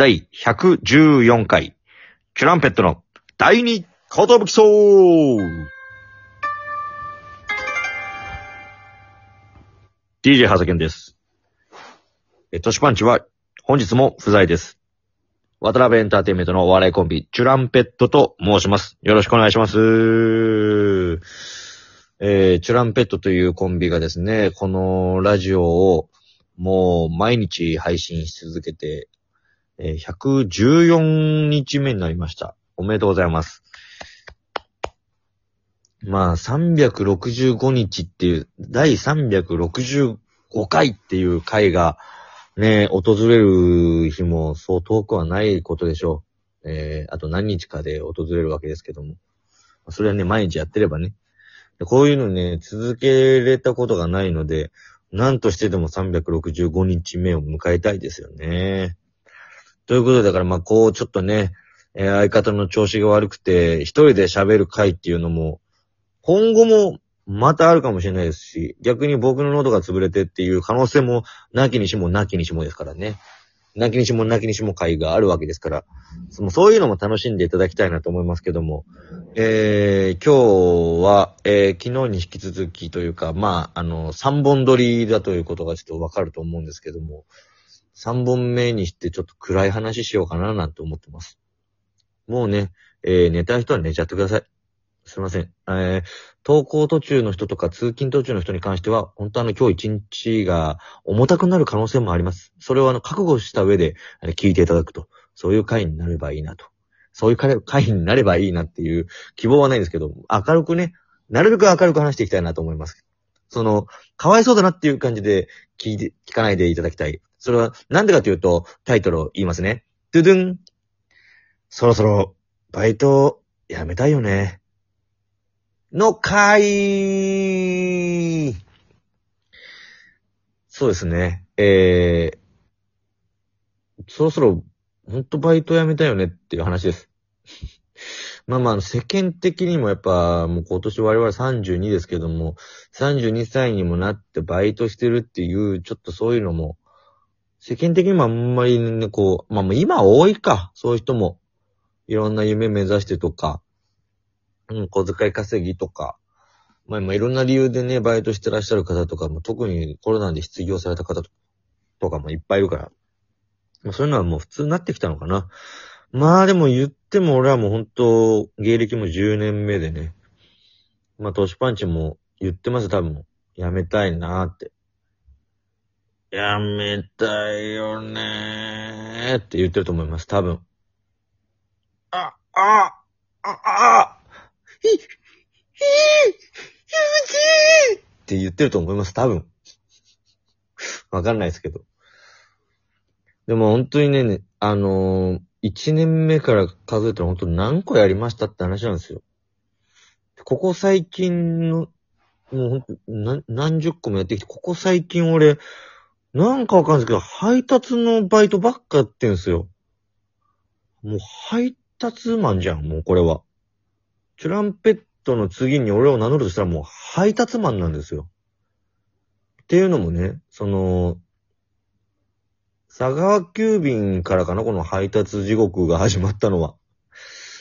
第114回、チュランペットの第二ことぶきそう !DJ はさけんです。え、トシパンチは本日も不在です。渡辺エンターテイメントのお笑いコンビ、チュランペットと申します。よろしくお願いします。えー、チュランペットというコンビがですね、このラジオをもう毎日配信し続けて、えー114日目になりました。おめでとうございます。まあ、365日っていう、第365回っていう回がね、訪れる日もそう遠くはないことでしょう。えー、あと何日かで訪れるわけですけども。それはね、毎日やってればね。こういうのね、続けれたことがないので、何としてでも365日目を迎えたいですよね。ということ、だからまあこうちょっとね、えー相方の調子が悪くて、一人で喋る回っていうのも、今後もまたあるかもしれないですし、逆に僕の喉が潰れてっていう可能性も、なきにしもなきにしもですからね。なきにしもなきにしも回があるわけですから、そのそういうのも楽しんでいただきたいなと思いますけども、えー、今日は、えー、昨日に引き続きというか、まあ、あの、3本撮りだということがちょっとわかると思うんですけども、3本目にしてちょっと暗い話しようかななんて思ってます。もうね、えー、寝たい人は寝ちゃってください。すいません。えー、登校途中の人とか通勤途中の人に関しては、本当あの今日一日が重たくなる可能性もあります。それをあの覚悟した上で聞いていただくと、そういう回になればいいなと。そういう回になればいいなっていう希望はないんですけど、明るくね、なるべく明るく話していきたいなと思います。その、かわいそうだなっていう感じで聞いて、聞かないでいただきたい。それはなんでかというと、タイトルを言いますね。ドゥドゥン。そろそろ、バイト、やめたいよね。の回そうですね。えー、そろそろ、ほんとバイト辞めたいよねっていう話です。まあまあ、世間的にもやっぱ、もう今年我々32ですけども、32歳にもなってバイトしてるっていう、ちょっとそういうのも、世間的にもあんまりね、こう、まあまあ今多いか、そういう人も。いろんな夢目指してとか、うん、小遣い稼ぎとか、まあ、まあ、いろんな理由でね、バイトしてらっしゃる方とかも、特にコロナで失業された方とかもいっぱいいるから、まあ、そういうのはもう普通になってきたのかな。まあでも言っても俺はもう本当、芸歴も10年目でね、まあ、トシパンチも言ってます、多分。やめたいなーって。やめたいよねーって言ってると思います、多分。あ、あ、あ、あ、ひ、ひ、ひむちって言ってると思います、多分。わかんないですけど。でも本当にね、ねあのー、1年目から数えたら本当に何個やりましたって話なんですよ。ここ最近の、もうほんと、な何十個もやってきて、ここ最近俺、なんかわかんないですけど、配達のバイトばっかやってんすよ。もう配達マンじゃん、もうこれは。チュランペットの次に俺を名乗るとしたらもう配達マンなんですよ。っていうのもね、その、佐川急便からかな、この配達地獄が始まったのは。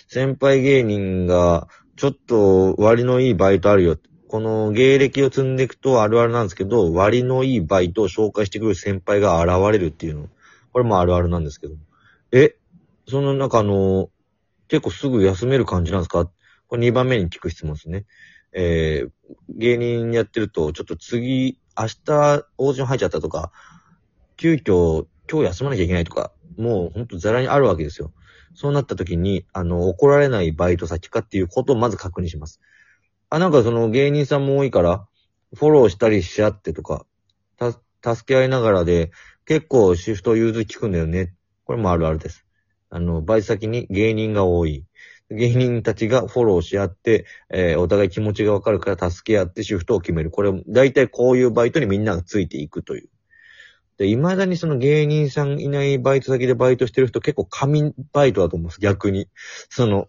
先輩芸人が、ちょっと割のいいバイトあるよって。この芸歴を積んでいくとあるあるなんですけど、割のいいバイトを紹介してくる先輩が現れるっていうの。これもあるあるなんですけど。え、その中の、結構すぐ休める感じなんですか？これ2番目に聞く質問ですね。えー、芸人やってると、ちょっと次、明日オーディ入っちゃったとか、急遽今日休まなきゃいけないとか、もうほんとザラにあるわけですよ。そうなった時に、あの、怒られないバイト先かっていうことをまず確認します。あ、なんかその芸人さんも多いから、フォローしたりし合ってとか、た、助け合いながらで、結構シフト融通聞くんだよね。これもあるあるです。あの、バイト先に芸人が多い。芸人たちがフォローし合って、えーお互い気持ちがわかるから助け合ってシフトを決める。これ、大体こういうバイトにみんながついていくという。で、未だにその芸人さんいないバイト先でバイトしてる人結構神バイトだと思うんです、逆に。その、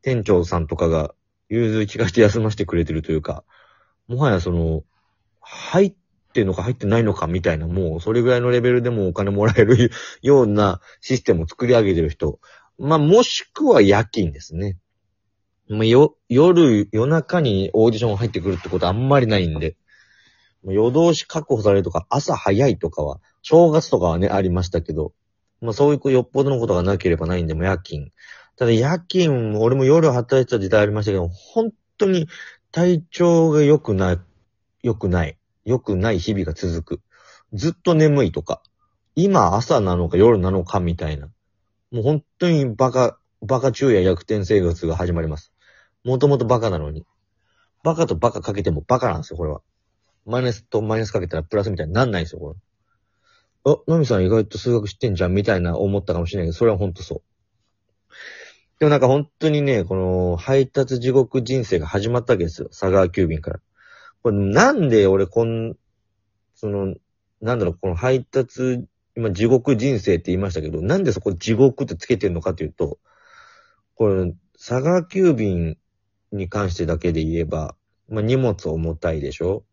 店長さんとかが融通聞かして休ませてくれてるというか、もはやその、配ってんのか入ってないのかみたいな、もうそれぐらいのレベルでもお金もらえる ようなシステムを作り上げてる人。まあ、もしくは夜勤ですね。まあ、よ、夜、夜中にオーディション入ってくるってことあんまりないんで。夜通し確保されるとか、朝早いとかは、正月とかはね、ありましたけど、まあそういうよっぽどのことがなければないんで、も夜勤。ただ夜勤、俺も夜働いてた時代ありましたけど、本当に体調が良くない、良くない、良くない日々が続く。ずっと眠いとか、今朝なのか夜なのかみたいな。もう本当にバカ、バカ中や逆転生活が始まります。もともとバカなのに。バカとバカかけてもバカなんですよ、これは。マイナスとマイナスかけたらプラスみたいになんないんですよ、これ。あ、ナミさん意外と数学知ってんじゃん、みたいな思ったかもしれないけど、それはほんとそう。でもなんか本当にね、この配達地獄人生が始まったわけですよ。佐川急便から。これなんで俺こん、その、なんだろう、この配達、今地獄人生って言いましたけど、なんでそこ地獄ってつけてるのかっていうと、これ、佐川急便に関してだけで言えば、まあ、荷物重たいでしょ？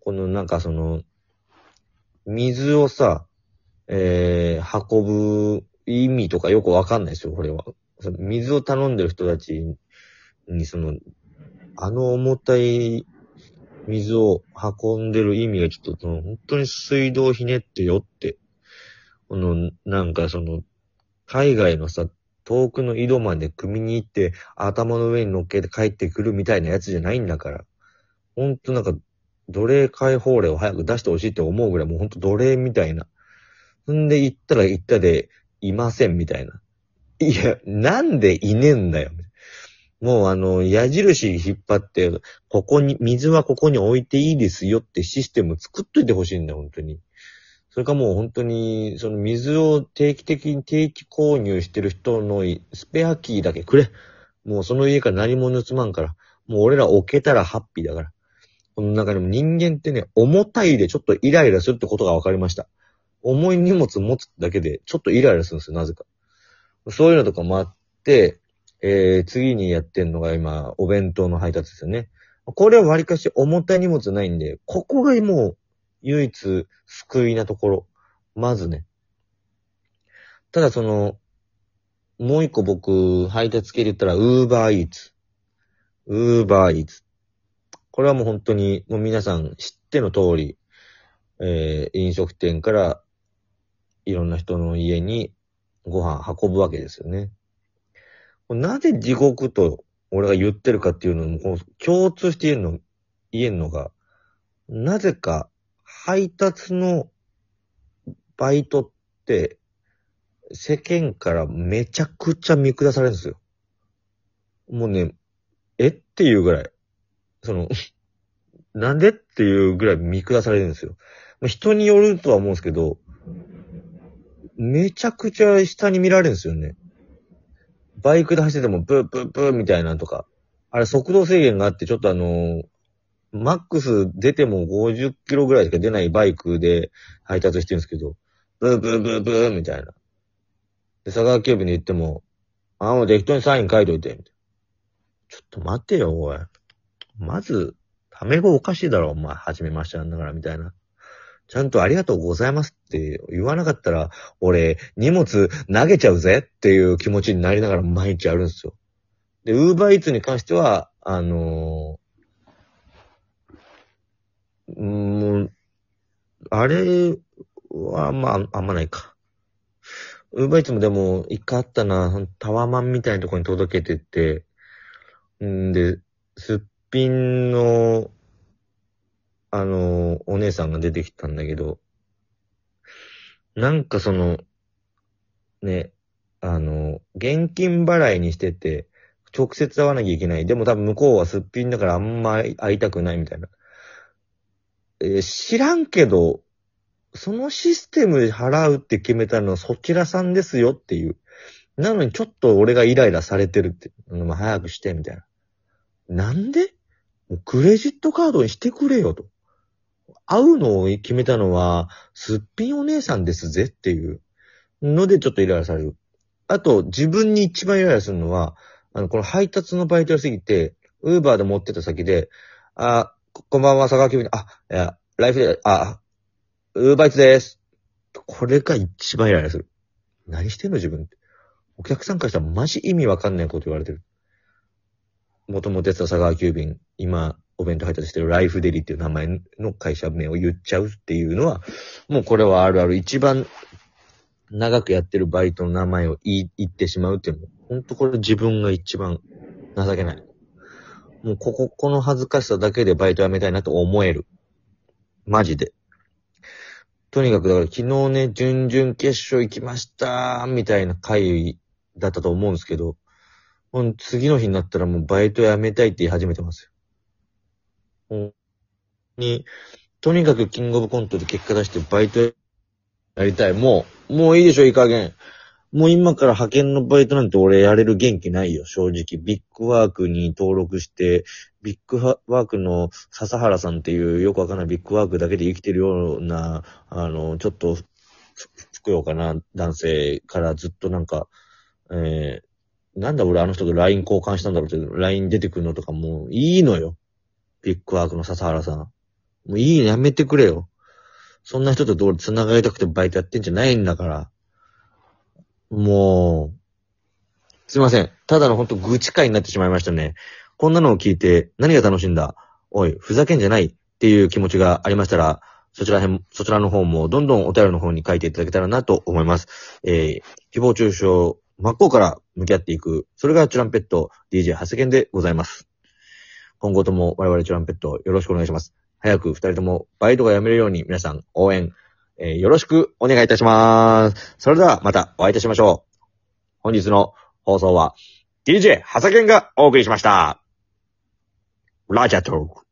このなんかその、水をさ、えー、運ぶ意味とかよくわかんないですよ、これは。その水を頼んでる人たちに、その、あの重たい水を運んでる意味がちょっと、その、本当に水道ひねってよって、この、なんかその、海外のさ、遠くの井戸まで組みに行って、頭の上に乗っけて帰ってくるみたいなやつじゃないんだから。ほんとなんか、奴隷解放令を早く出してほしいって思うぐらい、もうほんと奴隷みたいな。んで行ったら行ったで、いませんみたいな。いや、なんでいねえんだよ。もうあの、矢印引っ張って、ここに、水はここに置いていいですよってシステム作っといてほしいんだよ、本当に。それかもう本当に、その水を定期的に定期購入してる人のスペアキーだけくれ。もうその家から何も盗まんから。もう俺ら置けたらハッピーだから。この中でも人間ってね、重たいでちょっとイライラするってことが分かりました。重い荷物持つだけでちょっとイライラするんですよ、なぜか。そういうのとかもあって、えー、次にやってんのが今、お弁当の配達ですよね。これは割かし重たい荷物ないんで、ここがもう唯一救いなところ。まずね。ただその、もう一個僕、配達系で言ったら、ウーバーイーツ。ウーバーイーツ。これはもう本当に、もう皆さん知っての通り、えー、飲食店からいろんな人の家にご飯運ぶわけですよね。なぜ地獄と俺が言ってるかっていうのも、この共通して言えるの、言えるのが、なぜか配達のバイトって、世間からめちゃくちゃ見下されるんですよ。もうね、えっていうぐらい。その、なんでっていうぐらい見下されるんですよ。人によるとは思うんですけど、めちゃくちゃ下に見られるんですよね。バイクで走っててもブーブーブーみたいなとか。あれ速度制限があってちょっとあのー、マックス出ても50キロぐらいしか出ないバイクで配達してるんですけど、ブーブーブーブーみたいな。で、佐川急便に行っても、あ、もう適当にサイン書いといて、みたいな。ちょっと待てよ、おい。まず、タメ語おかしいだろ、お前、はじめましてなんだから、みたいな。ちゃんとありがとうございますって言わなかったら、俺、荷物投げちゃうぜっていう気持ちになりながら毎日やるんですよ。で、ウーバーイーツに関しては、あのー、もう、あれは、まあ、あんまないか。ウーバーイーツもでも、一回あったな、タワマンみたいなとこに届けてって、んで、すっぴんのあの、お姉さんが出てきたんだけど、なんかその、ね、あの、現金払いにしてて、直接会わなきゃいけない。でも多分向こうはすっぴんだからあんま会いたくないみたいな。えー、知らんけど、そのシステムで払うって決めたのはそちらさんですよっていう。なのにちょっと俺がイライラされてるって。まあ、早くしてみたいな。なんで？クレジットカードにしてくれよと。会うのを決めたのは、すっぴんお姉さんですぜっていうのでちょっとイライラされる。あと、自分に一番イライラするのは、あの、この配達のバイトやすぎて、ウーバーで持ってた先で、あ、ここんばんは、佐川急便、あ、いや、ライフで、あ、ウーバイツです。これが一番イライラする。何してんの自分って。お客さんからしたらマジ意味わかんないこと言われてる。もともとやってた佐川急便、今、お弁当配達してるライフデリっていう名前の会社名を言っちゃうっていうのは、もうこれはあるある一番長くやってるバイトの名前を言言ってしまうっていうのも、ほんとこれ自分が一番情けない。もうここ、この恥ずかしさだけでバイト辞めたいなと思える。マジで。とにかくだから昨日ね、準々決勝行きましたみたいな回だったと思うんですけど、もう次の日になったらもうバイト辞めたいって言い始めてますよ。に、とにかくキングオブコントで結果出してバイトやりたい。もう、もういいでしょ、いい加減。もう今から派遣のバイトなんて俺やれる元気ないよ、正直。ビッグワークに登録して、ビッグワークの笹原さんっていうよくわかんないビッグワークだけで生きてるような、あの、ちょっと、ふふくよかな男性からずっとなんか、えー、なんだ俺あの人と LINE 交換したんだろうって、LINE 出てくるのとかもういいのよ。ビッグワークの笹原さん。もういいのやめてくれよ。そんな人とどう繋がりたくてバイトやってんじゃないんだから。もう、すいません。ただのほんと愚痴会になってしまいましたね。こんなのを聞いて何が楽しいんだ？おい、ふざけんじゃないっていう気持ちがありましたら、そちらへん、そちらの方もどんどんお便りの方に書いていただけたらなと思います。えー、誹謗中傷、真っ向から向き合っていく。それがチュランペット DJ 長谷健でございます。今後とも我々チュランペットよろしくお願いします。早く二人ともバイトが辞めるように皆さん応援、えーよろしくお願いいたします。それではまたお会いいたしましょう。本日の放送は DJ ハサケンがお送りしました。ラジャトーク。